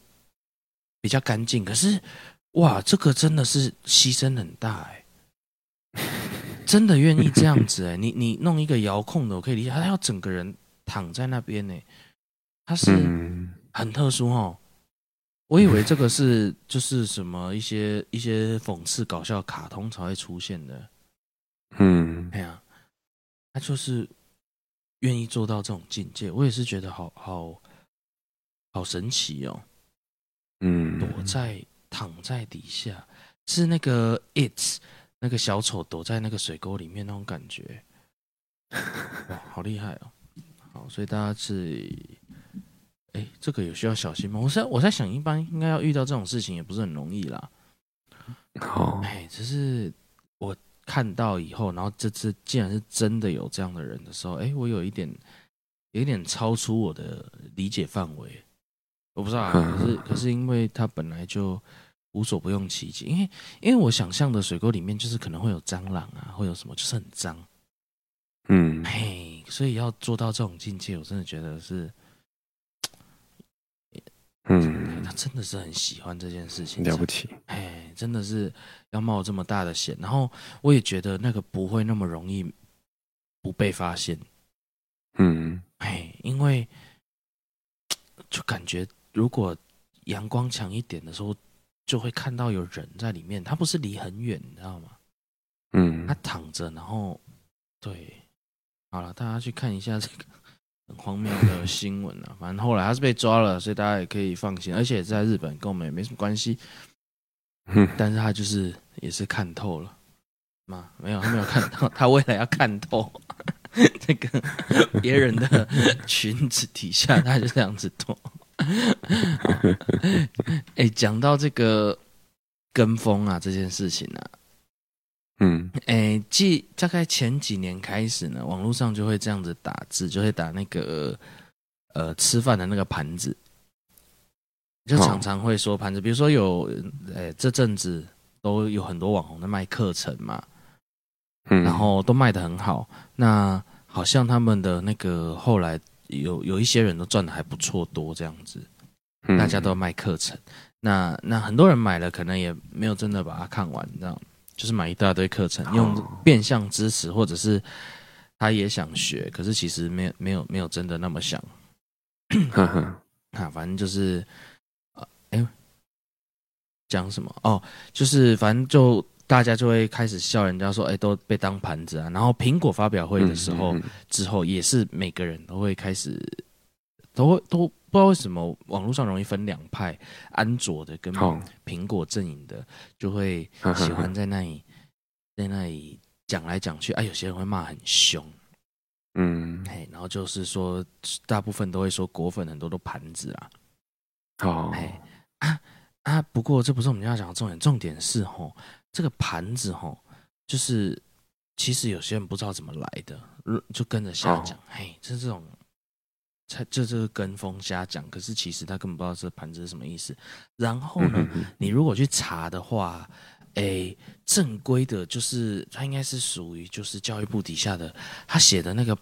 比较干净。可是，哇，这个真的是牺牲很大哎、欸，真的愿意这样子哎、欸。你你弄一个遥控的，我可以理解，他要整个人躺在那边呢、欸，他是很特殊哦。我以为这个是就是什么一些一些讽刺搞笑卡通才会出现的，嗯，哎呀，他就是愿意做到这种境界，我也是觉得好好好神奇哦，嗯，躲在躺在底下是那个 It 那个小丑躲在那个水沟里面那种感觉，哇，好厉害哦，好，所以大家是。哎，这个有需要小心吗？我在我在想，一般应该要遇到这种事情也不是很容易啦。好，哎，只是我看到以后，然后这次竟然是真的有这样的人的时候，哎，我有一点有一点超出我的理解范围。我不知道啊，可是可是因为他本来就无所不用其极，因为因为我想象的水沟里面就是可能会有蟑螂啊，会有什么，就是很脏。嗯，嘿，所以要做到这种境界，我真的觉得是。嗯，他真的是很喜欢这件事情，了不起。哎，真的是要冒这么大的险，然后我也觉得那个不会那么容易不被发现。嗯，哎，因为就感觉如果阳光强一点的时候，就会看到有人在里面。他不是离很远，你知道吗？嗯，他躺着，然后对，好了，大家去看一下这个。很荒谬的新闻啊！反正后来他是被抓了，所以大家也可以放心。而且在日本跟我们也没什么关系。但是他就是也是看透了嘛？没有，他没有看到。他为了要看透 这个 别人的裙子底下，他就这样子脱。哎，讲到这个跟风啊这件事情啊。嗯，诶，继大概前几年开始呢，网络上就会这样子打字，就会打那个呃吃饭的那个盘子，就常常会说盘子，比如说有诶这阵子都有很多网红在卖课程嘛，嗯，然后都卖的很好，那好像他们的那个后来有有一些人都赚的还不错多这样子，大家都卖课程，那那很多人买了，可能也没有真的把它看完，你知道吗？就是买一大堆课程，用变相支持，或者是他也想学，可是其实没有没有没有真的那么想。哈哈啊，反正就是，哎，讲什么哦？就是反正就大家就会开始笑人家说，哎，都被当盘子啊。然后苹果发表会的时候、嗯嗯嗯、之后，也是每个人都会开始，都会都不知道为什么网络上容易分两派，安卓的跟苹果阵营的就会 喜欢在那里在那里讲来讲去，啊，有些人会骂很凶，嗯，嘿，然后就是说，大部分都会说果粉很多都盘子啊，哦，哎啊啊，不过这不是我们要讲的重点，重点是吼。这个盘子吼，就是其实有些人不知道怎么来的，就跟着瞎讲，嘿，就是这种，才就这个跟风瞎讲。可是其实他根本不知道这个盘子是什么意思。然后呢，你如果去查的话，诶，正规的，就是他应该是属于就是教育部底下的，他写的那个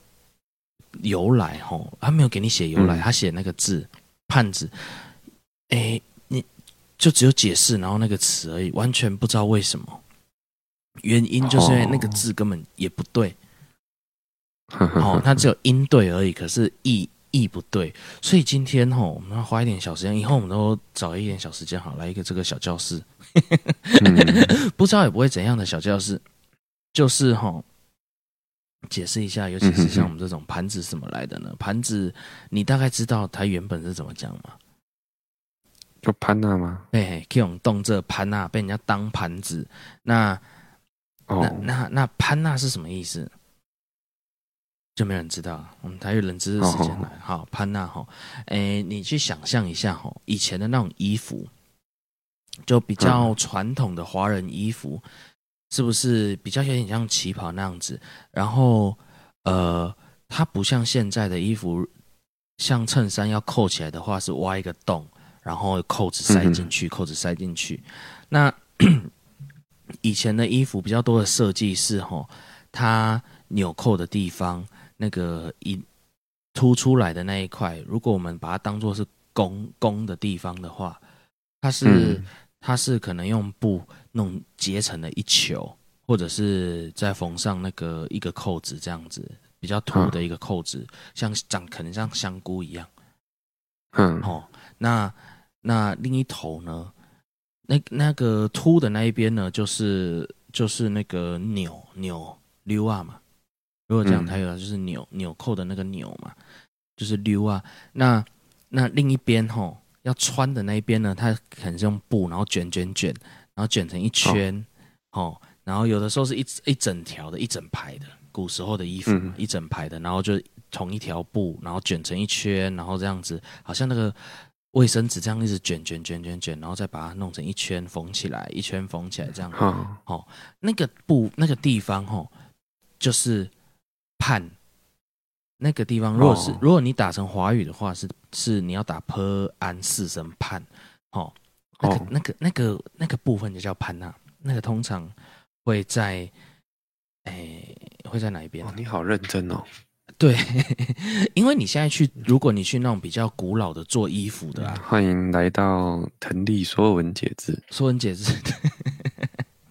由来吼，他没有给你写由来，他写那个字判子，哎。就只有解释，然后那个词而已，完全不知道为什么。原因就是因为那个字根本也不对，哦，它只有音对而已，可是意意不对。所以今天吼，我们要花一点小时间，以后我们都找一点小时间，好来一个这个小教室，嗯、不知道也不会怎样的小教室，就是吼，解释一下，尤其是像我们这种盘子是怎么来的呢？盘子，你大概知道它原本是怎么讲吗？就潘娜吗？哎，可以用动这潘娜被人家当盘子，那、哦、那那那潘娜是什么意思？就没人知道。我们台语冷知识时间来，哦、好潘娜哈，哎，你去想象一下哈，以前的那种衣服，就比较传统的华人衣服，嗯、是不是比较有点像旗袍那样子？然后呃，它不像现在的衣服，像衬衫要扣起来的话是挖一个洞。然后扣子塞进去，扣子塞进去。那以前的衣服比较多的设计是吼，它纽扣的地方那个一凸出来的那一块，如果我们把它当做是弓弓的地方的话，它是它是可能用布弄结成了一球，或者是再缝上那个一个扣子这样子，比较凸的一个扣子，像长可能像香菇一样。嗯，哦，那。那另一头呢？那那个凸的那一边呢？就是就是那个纽纽溜啊嘛。如果这样台语就是纽纽扣的那个纽嘛，就是溜啊。那那另一边吼要穿的那一边呢，它可能是用布，然后卷卷卷，然后卷成一圈，哦，然后有的时候是一一整条的，一整排的，古时候的衣服，嗯、一整排的，然后就同一条布，然后卷成一圈，然后这样子，好像那个。卫生纸这样一直卷卷卷卷卷，然后再把它弄成一圈缝起来，一圈缝起来这样。哦，哦，那个布那个地方吼，就是盘。那个地方，如果是、哦、如果你打成华语的话，是是你要打 “p” 安四声判。哦，那个、哦、那个那个那个部分就叫盘呐。那个通常会在，哎，会在哪一边、哦？你好认真哦。对，因为你现在去，如果你去那种比较古老的做衣服的、啊，欢迎来到腾力说文解字，说文解字。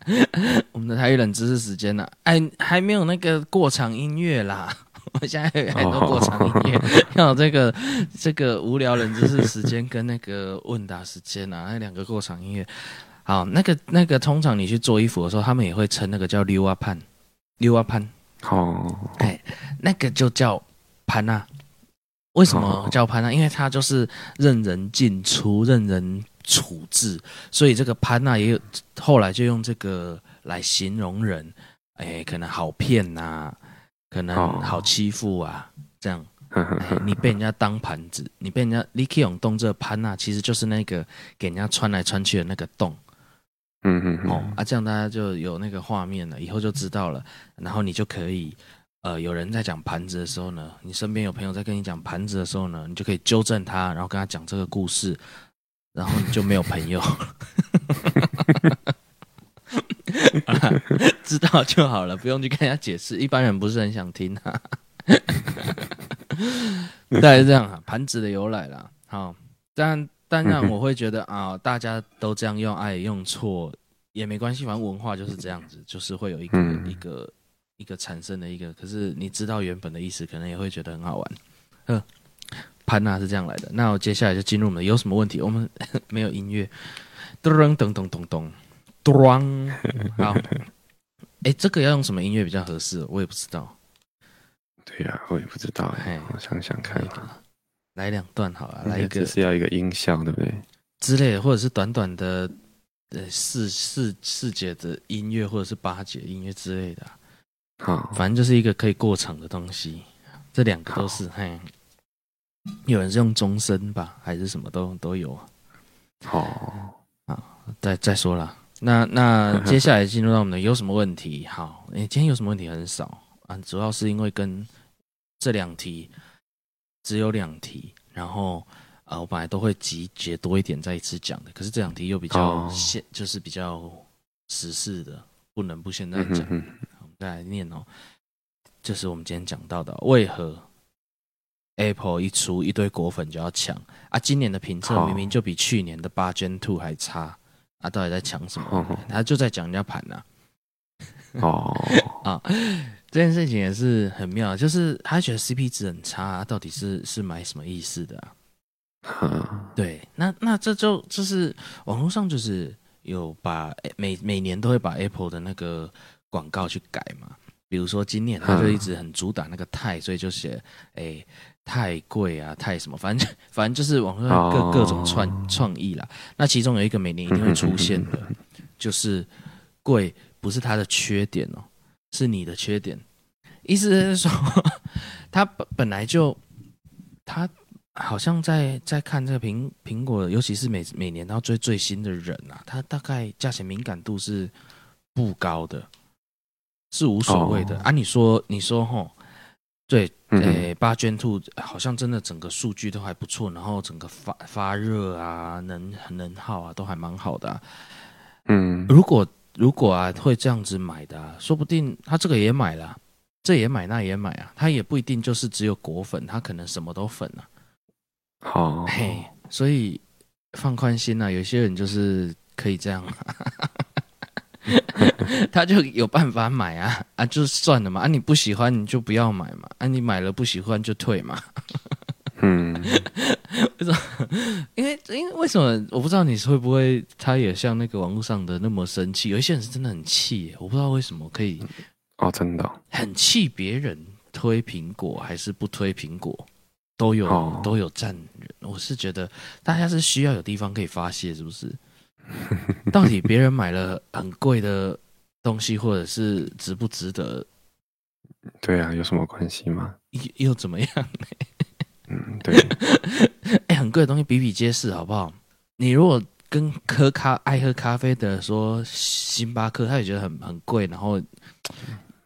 我们的台语冷知识时间呢、啊？哎，还没有那个过场音乐啦。我现在有很多过场音乐，哦、要有这个这个无聊冷知识时间跟那个问答时间啊，那两个过场音乐。好，那个那个通常你去做衣服的时候，他们也会称那个叫溜啊潘，溜啊潘。哦，哎，那个就叫潘啊。为什么叫盘呐？因为它就是任人进出、任人处置，所以这个潘娜也有后来就用这个来形容人。哎，可能好骗呐，可能好欺负啊，这样。哎，你被人家当盘子，你被人家你可以用动这潘娜，其实就是那个给人家穿来穿去的那个洞。嗯嗯嗯，哦啊，这样大家就有那个画面了，以后就知道了。然后你就可以，呃，有人在讲盘子的时候呢，你身边有朋友在跟你讲盘子的时候呢，你就可以纠正他，然后跟他讲这个故事，然后你就没有朋友。知道就好了，不用去跟人家解释，一般人不是很想听啊。大概是这样啊，盘子的由来啦。好，但。当然，我会觉得啊，大家都这样用，爱用错也没关系，反正文化就是这样子，就是会有一个、嗯、一个一个产生的一个。可是你知道原本的意思，可能也会觉得很好玩。嗯，盘呐是这样来的。那我接下来就进入我们有什么问题？我们没有音乐，噔噔噔噔噔噔，咚，好，哎，这个要用什么音乐比较合适？我也不知道。对呀、啊，我也不知道哎，我想想看，来两段好了，来一个是要一个音效，对不对？之类的，或者是短短的呃四四四节的音乐，或者是八节音乐之类的、啊。好，反正就是一个可以过场的东西。这两个都是，嘿，有人是用钟声吧，还是什么都都有。好，啊，再再说了，那那 接下来进入到我们的有什么问题？好，哎，今天有什么问题很少啊，主要是因为跟这两题只有两题，然后啊，我本来都会集结多一点再一次讲的，可是这两题又比较现，就是比较时事的，不能不现在讲。我们再来念哦。就是我们今天讲到的，为何 Apple 一出一堆果粉就要抢啊？今年的评测明明就比去年的八 Gen Two 还差啊！到底在抢什么？他就在讲人家盘呐。哦 啊，这件事情也是很妙，就是他觉得 CP 值很差，到底是是买什么意思的啊？对，那那这就就是网络上就是有把每每年都会把 Apple 的那个广告去改嘛。比如说今年他就一直很主打那个钛，所以就写哎钛贵啊太什么，反正 反正就是网络各各种创创意啦。那其中有一个每年一定会出现的，就是贵不是它的缺点哦，是你的缺点。意思是说，他本本来就他好像在在看这个苹苹果，尤其是每每年要追最新的人啊，他大概价钱敏感度是不高的。是无所谓的、oh. 啊！你说，你说，吼，对，诶，八 Gen Two 好像真的整个数据都还不错，然后整个发发热啊，能能耗啊，都还蛮好的、啊。嗯，如果如果啊会这样子买的、啊，说不定他这个也买了，这也买那也买啊，他也不一定就是只有果粉，他可能什么都粉啊。好、oh.，嘿，所以放宽心啊，有些人就是可以这样。他就有办法买啊啊，就算了嘛啊，你不喜欢你就不要买嘛啊，你买了不喜欢就退嘛。嗯，为什么？因为因为为什么？我不知道你会不会，他也像那个网络上的那么生气。有一些人是真的很气，我不知道为什么可以哦，真的很气别人推苹果还是不推苹果，都有、哦、都有站人。我是觉得大家是需要有地方可以发泄，是不是？到底别人买了很贵的东西，或者是值不值得？对啊，有什么关系吗？又怎么样呢？嗯，对。哎、欸，很贵的东西比比皆是，好不好？你如果跟喝咖爱喝咖啡的说星巴克，他也觉得很很贵，然后。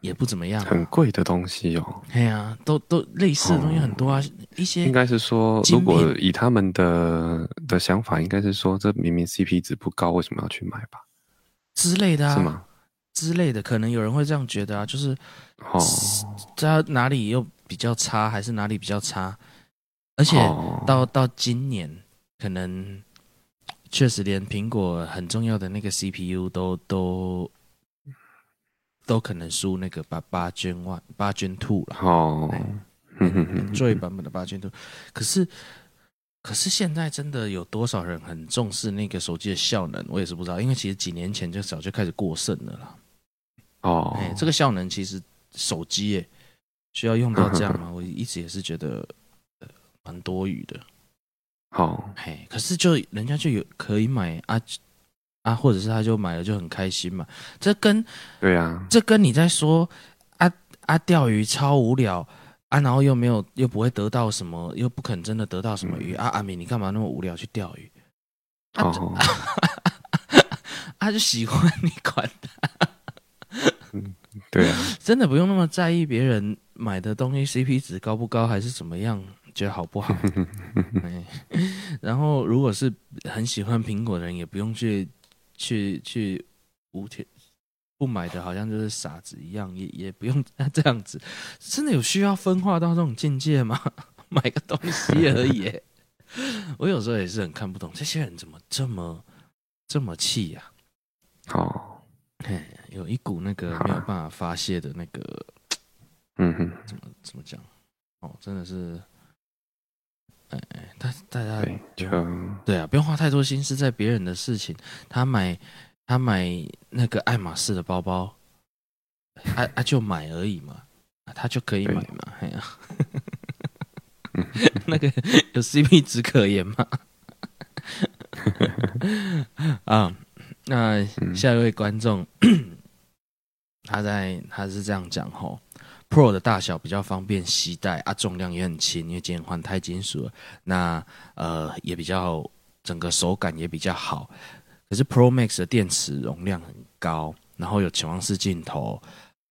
也不怎么样、啊，很贵的东西哦。对啊，都都类似的东西很多啊。哦、一些应该是说，如果以他们的的想法，应该是说，这明明 CP 值不高，为什么要去买吧？之类的啊，是吗？之类的，可能有人会这样觉得啊，就是哦，在哪里又比较差，还是哪里比较差？而且到、哦、到今年，可能确实连苹果很重要的那个 CPU 都都。都可能输那个八八 Gen One、八 Gen Two 了哦，最版本的八 Gen Two。可是，可是现在真的有多少人很重视那个手机的效能？我也是不知道，因为其实几年前就早就开始过剩了啦。哦，哎，这个效能其实手机耶需要用到这样吗？我一直也是觉得蛮多余的。好，嘿，可是就人家就有可以买啊。啊，或者是他就买了就很开心嘛？这跟对啊，这跟你在说啊啊钓鱼超无聊啊，然后又没有又不会得到什么，又不肯真的得到什么鱼、嗯、啊！阿明，你干嘛那么无聊去钓鱼？哦 啊、就喜欢你管他。嗯，对啊，真的不用那么在意别人买的东西 CP 值高不高，还是怎么样，觉得好不好？然后如果是很喜欢苹果的人，也不用去。去去无铁不买的，好像就是傻子一样，也也不用 这样子。真的有需要分化到这种境界吗？买个东西而已。我有时候也是很看不懂，这些人怎么这么这么气呀？哦，有一股那个没有办法发泄的那个，嗯哼，怎么怎么讲？哦，真的是。哎，大大家对，就对啊，不用花太多心思在别人的事情。他买他买那个爱马仕的包包，他他就买而已嘛，他就可以买嘛，哎呀，那个有 CP 值可言吗？啊，那下一位观众，他在他是这样讲吼，Pro 的大小比较方便携带啊，重量也很轻，因为今天换钛金属了，那呃也比较整个手感也比较好。可是 Pro Max 的电池容量很高，然后有潜望式镜头，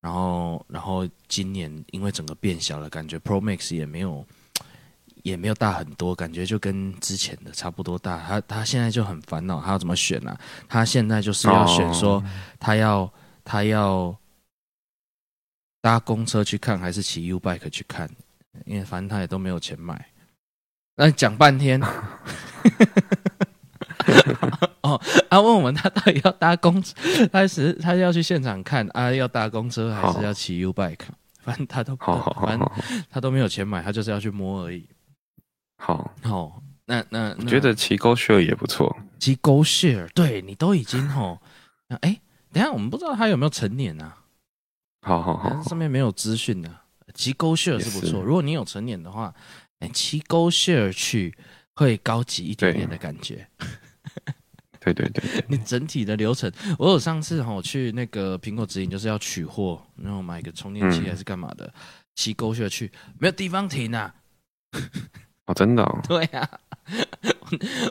然后然后今年因为整个变小了，感觉 Pro Max 也没有。也没有大很多，感觉就跟之前的差不多大。他他现在就很烦恼，他要怎么选呢、啊？他现在就是要选说，他要、oh. 他要搭公车去看，还是骑 U bike 去看？因为反正他也都没有钱买。那讲半天，哦，他、啊、问我们他到底要搭公车，他是他要去现场看啊？要搭公车还是要骑 U bike？反正他都反正他都没有钱买，他就是要去摸而已。好，好，那那我觉得骑 GoShare 也不错。骑 GoShare，对你都已经吼，哎，等下我们不知道他有没有成年啊？好好好，上面没有资讯的。骑 GoShare 是不错，如果你有成年的话，哎，骑 GoShare 去会高级一点点的感觉。对 对对，你整体的流程，我有上次吼去那个苹果直营，就是要取货，然后买个充电器还是干嘛的，骑 GoShare 去，没有地方停啊。哦，真的、哦？对呀、啊，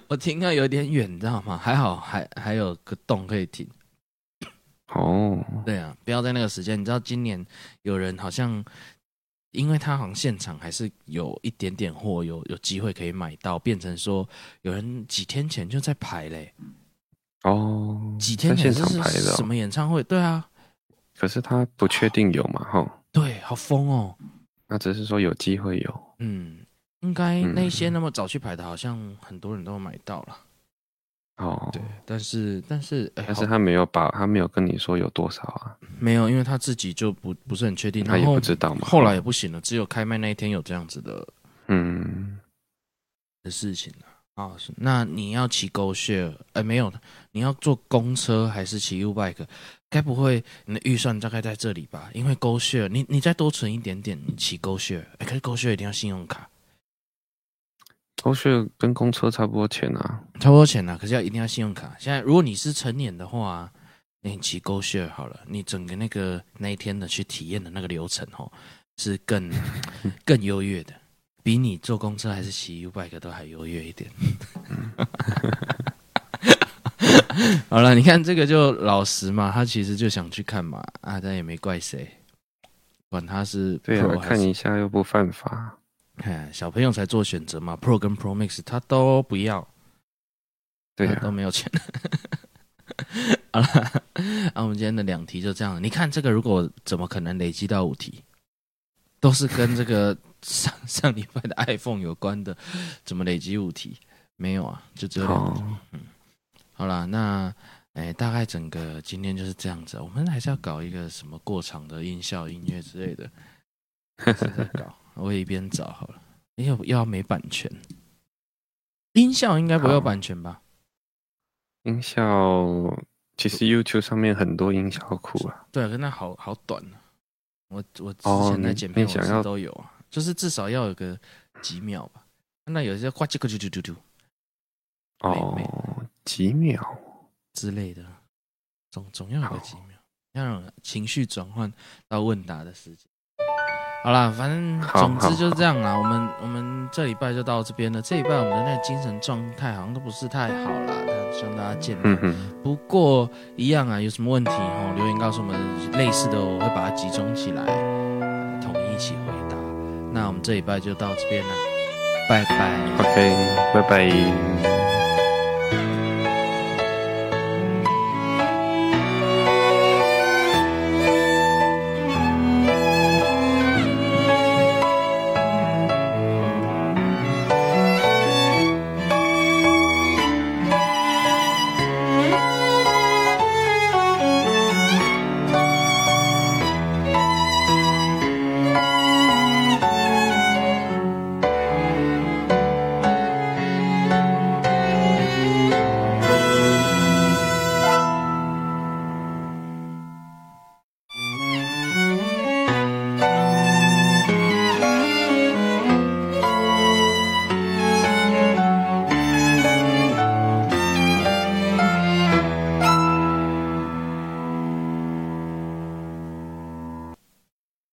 我停到有点远，你知道吗？还好还还有个洞可以停。哦，对啊，不要在那个时间。你知道今年有人好像，因为他好像现场还是有一点点货，有有机会可以买到，变成说有人几天前就在排嘞。哦，几天前现场排的、哦、什么演唱会？对啊，可是他不确定有嘛？哈、哦，对，好疯哦。那只是说有机会有，嗯。应该那些那么早去排的，好像很多人都买到了。哦，对，但是但是、欸、但是他没有把他没有跟你说有多少啊？没有，因为他自己就不不是很确定，他也不知道嘛。后来也不行了，只有开卖那一天有这样子的，嗯的事情了。啊，那你要骑 GoShare？哎，没有，你要坐公车还是骑 U-Bike？该不会你的预算大概在这里吧？因为 GoShare，你你再多存一点点，你骑 GoShare。哎，可是 GoShare 一定要信用卡。都是跟公车差不多钱啊，差不多钱啊，可是要一定要信用卡。现在如果你是成年的话，你骑 GoShare 好了，你整个那个那一天的去体验的那个流程哦，是更 更优越的，比你坐公车还是骑 U-Bike 都还优越一点。好了，你看这个就老实嘛，他其实就想去看嘛，啊，但也没怪谁，管他是，对啊，看一下又不犯法。哎，小朋友才做选择嘛，Pro 跟 Pro Max 他都不要，对、啊，都没有钱。好了，那、啊、我们今天的两题就这样。你看这个，如果怎么可能累积到五题，都是跟这个 上上礼拜的 iPhone 有关的，怎么累积五题？没有啊，就只有两题。嗯，好了，那哎，大概整个今天就是这样子。我们还是要搞一个什么过场的音效、音乐之类的，还是在搞。我也一边找好了，又又要没版权，音效应该不要版权吧？音效其实 YouTube 上面很多音效库啊。对啊，那好好短啊。我我之前在剪片，我是都有啊，就是至少要有个几秒吧。那有些呱唧呱唧嘟嘟嘟，哦，几秒之类的，总总要有个几秒，要让情绪转换到问答的时间。好啦，反正总之就是这样啦。我们我们这礼拜就到这边了。这礼拜我们的那个精神状态好像都不是太好啦，希望大家见谅。嗯、不过一样啊，有什么问题哦，留言告诉我们。类似的，我会把它集中起来，统一一起回答。那我们这礼拜就到这边了，拜拜。OK，拜拜。